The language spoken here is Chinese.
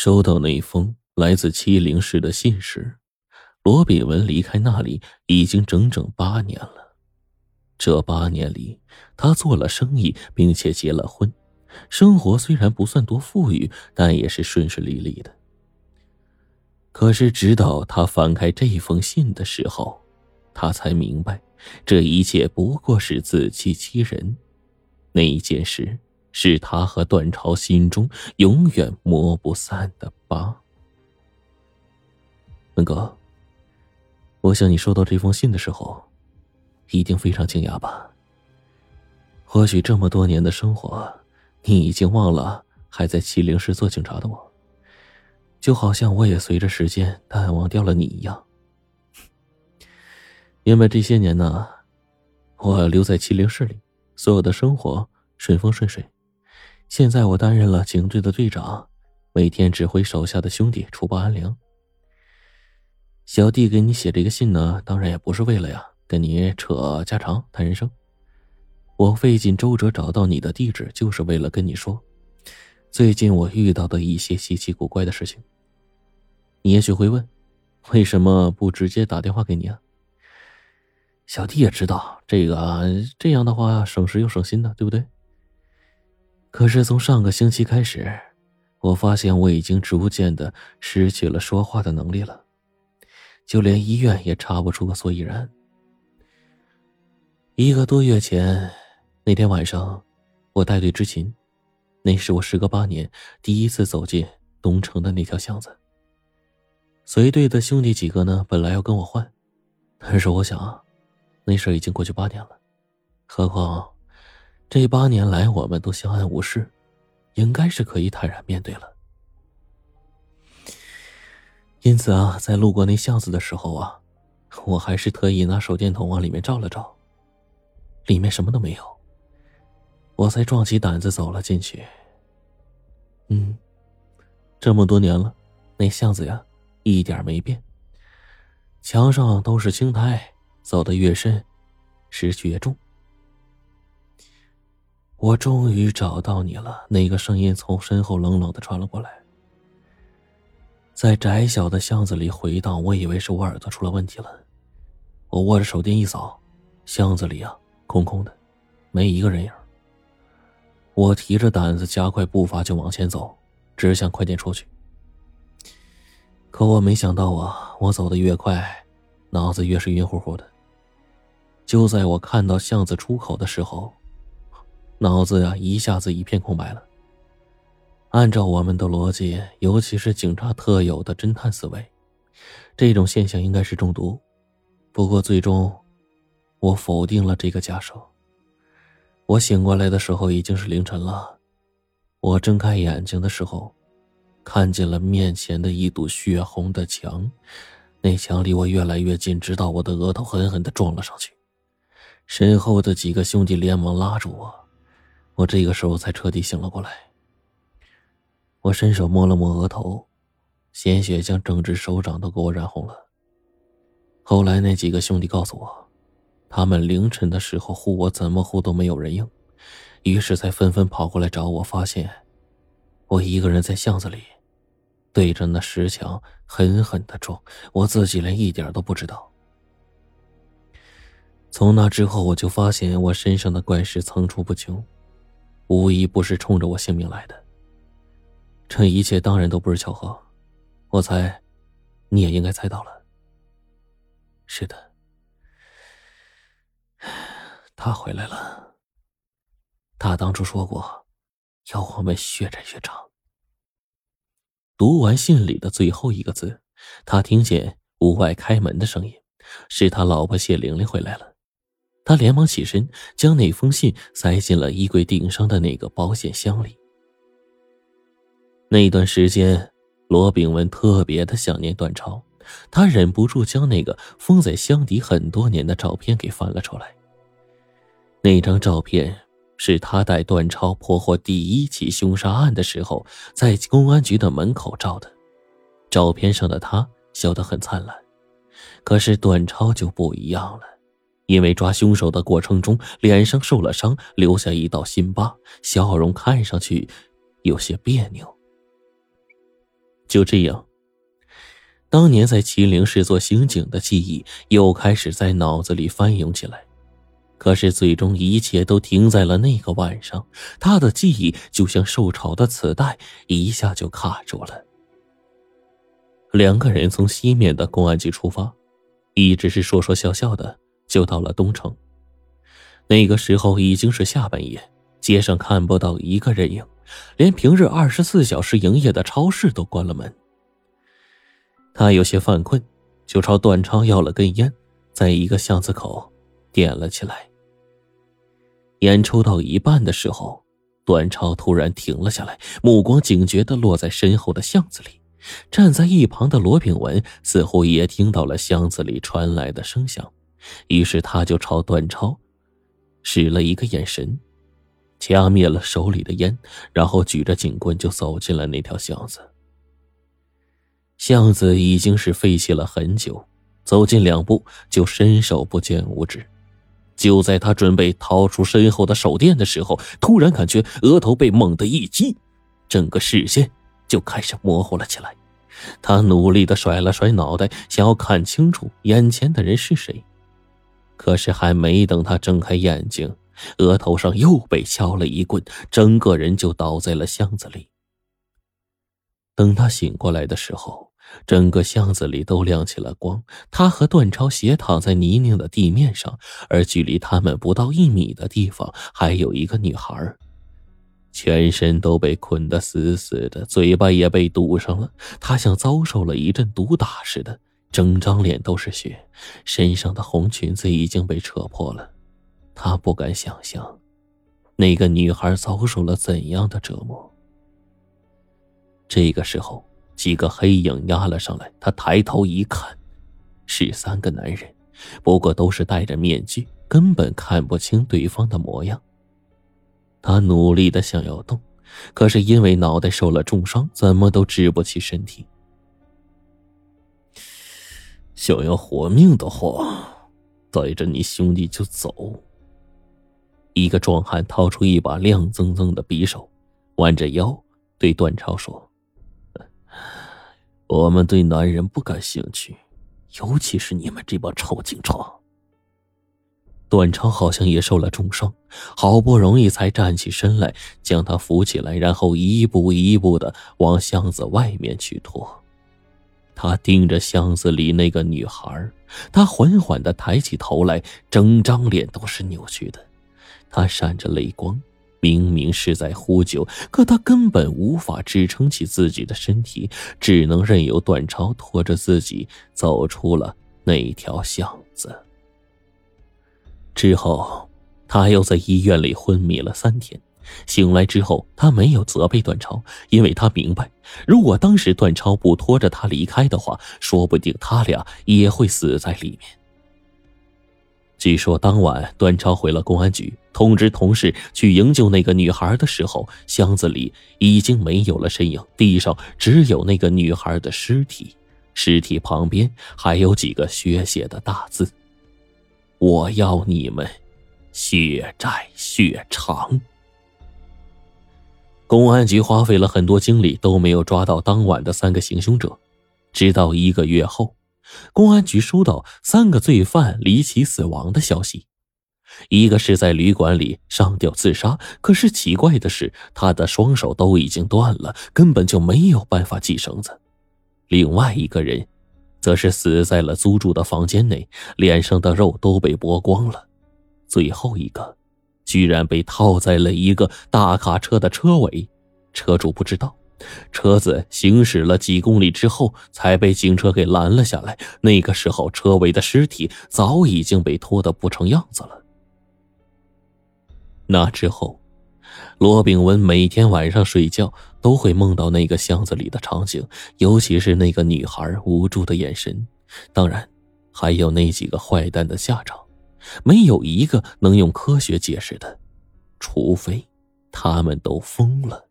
收到那封来自七灵市的信时，罗炳文离开那里已经整整八年了。这八年里，他做了生意，并且结了婚，生活虽然不算多富裕，但也是顺顺利利的。可是，直到他翻开这封信的时候，他才明白，这一切不过是自欺欺人。那一件事，是他和段超心中永远抹不散的疤。文哥，我想你收到这封信的时候。一定非常惊讶吧？或许这么多年的生活，你已经忘了还在麒麟市做警察的我，就好像我也随着时间淡忘掉了你一样。因为这些年呢，我留在麒麟市里，所有的生活顺风顺水。现在我担任了警队的队长，每天指挥手下的兄弟除暴安良。小弟给你写这个信呢，当然也不是为了呀。跟你扯家常谈人生，我费尽周折找到你的地址，就是为了跟你说，最近我遇到的一些稀奇古怪的事情。你也许会问，为什么不直接打电话给你啊？小弟也知道这个，这样的话省时又省心的，对不对？可是从上个星期开始，我发现我已经逐渐的失去了说话的能力了，就连医院也查不出个所以然。一个多月前，那天晚上，我带队执勤，那是我时隔八年第一次走进东城的那条巷子。随队的兄弟几个呢，本来要跟我换，但是我想，那事已经过去八年了，何况这八年来我们都相安无事，应该是可以坦然面对了。因此啊，在路过那巷子的时候啊，我还是特意拿手电筒往里面照了照。里面什么都没有，我才壮起胆子走了进去。嗯，这么多年了，那巷子呀，一点没变。墙上都是青苔，走得越深，湿气越重。我终于找到你了！那个声音从身后冷冷的传了过来，在窄小的巷子里回荡。我以为是我耳朵出了问题了，我握着手电一扫，巷子里啊。空空的，没一个人影。我提着胆子加快步伐就往前走，只想快点出去。可我没想到啊，我走的越快，脑子越是晕乎乎的。就在我看到巷子出口的时候，脑子呀一下子一片空白了。按照我们的逻辑，尤其是警察特有的侦探思维，这种现象应该是中毒。不过最终。我否定了这个假设。我醒过来的时候已经是凌晨了，我睁开眼睛的时候，看见了面前的一堵血红的墙，那墙离我越来越近，直到我的额头狠狠的撞了上去。身后的几个兄弟连忙拉住我，我这个时候才彻底醒了过来。我伸手摸了摸额头，鲜血将整只手掌都给我染红了。后来那几个兄弟告诉我。他们凌晨的时候呼我，怎么呼都没有人应，于是才纷纷跑过来找我。发现我一个人在巷子里，对着那石墙狠狠的撞，我自己连一点都不知道。从那之后，我就发现我身上的怪事层出不穷，无一不是冲着我性命来的。这一切当然都不是巧合，我猜你也应该猜到了。是的。他回来了。他当初说过，要我们血债血偿。读完信里的最后一个字，他听见屋外开门的声音，是他老婆谢玲玲回来了。他连忙起身，将那封信塞进了衣柜顶上的那个保险箱里。那段时间，罗炳文特别的想念段超，他忍不住将那个封在箱底很多年的照片给翻了出来。那张照片是他带段超破获第一起凶杀案的时候，在公安局的门口照的。照片上的他笑得很灿烂，可是段超就不一样了，因为抓凶手的过程中脸上受了伤，留下一道心疤，笑容看上去有些别扭。就这样，当年在麒麟市做刑警的记忆又开始在脑子里翻涌起来。可是最终一切都停在了那个晚上，他的记忆就像受潮的磁带，一下就卡住了。两个人从西面的公安局出发，一直是说说笑笑的，就到了东城。那个时候已经是下半夜，街上看不到一个人影，连平日二十四小时营业的超市都关了门。他有些犯困，就朝段超要了根烟，在一个巷子口点了起来。烟抽到一半的时候，段超突然停了下来，目光警觉的落在身后的巷子里。站在一旁的罗炳文似乎也听到了巷子里传来的声响，于是他就朝段超使了一个眼神，掐灭了手里的烟，然后举着警棍就走进了那条巷子。巷子已经是废弃了很久，走近两步就伸手不见五指。就在他准备掏出身后的手电的时候，突然感觉额头被猛地一击，整个视线就开始模糊了起来。他努力的甩了甩脑袋，想要看清楚眼前的人是谁。可是还没等他睁开眼睛，额头上又被敲了一棍，整个人就倒在了巷子里。等他醒过来的时候，整个巷子里都亮起了光，他和段超斜躺在泥泞的地面上，而距离他们不到一米的地方，还有一个女孩，全身都被捆得死死的，嘴巴也被堵上了，她像遭受了一阵毒打似的，整张脸都是血，身上的红裙子已经被扯破了，他不敢想象，那个女孩遭受了怎样的折磨。这个时候。几个黑影压了上来，他抬头一看，是三个男人，不过都是戴着面具，根本看不清对方的模样。他努力的想要动，可是因为脑袋受了重伤，怎么都直不起身体。想要活命的话，带着你兄弟就走。一个壮汉掏出一把亮锃锃的匕首，弯着腰对段超说。我们对男人不感兴趣，尤其是你们这帮臭警察。段超好像也受了重伤，好不容易才站起身来，将他扶起来，然后一步一步的往巷子外面去拖。他盯着巷子里那个女孩，他缓缓的抬起头来，整张脸都是扭曲的，他闪着泪光。明明是在呼救，可他根本无法支撑起自己的身体，只能任由段超拖着自己走出了那条巷子。之后，他又在医院里昏迷了三天。醒来之后，他没有责备段超，因为他明白，如果当时段超不拖着他离开的话，说不定他俩也会死在里面。据说当晚，段超回了公安局，通知同事去营救那个女孩的时候，箱子里已经没有了身影，地上只有那个女孩的尸体，尸体旁边还有几个血写的大字：“我要你们血债血偿。”公安局花费了很多精力都没有抓到当晚的三个行凶者，直到一个月后。公安局收到三个罪犯离奇死亡的消息，一个是在旅馆里上吊自杀，可是奇怪的是，他的双手都已经断了，根本就没有办法系绳子；另外一个人，则是死在了租住的房间内，脸上的肉都被剥光了；最后一个，居然被套在了一个大卡车的车尾，车主不知道。车子行驶了几公里之后，才被警车给拦了下来。那个时候，车尾的尸体早已经被拖得不成样子了。那之后，罗炳文每天晚上睡觉都会梦到那个巷子里的场景，尤其是那个女孩无助的眼神，当然，还有那几个坏蛋的下场，没有一个能用科学解释的，除非他们都疯了。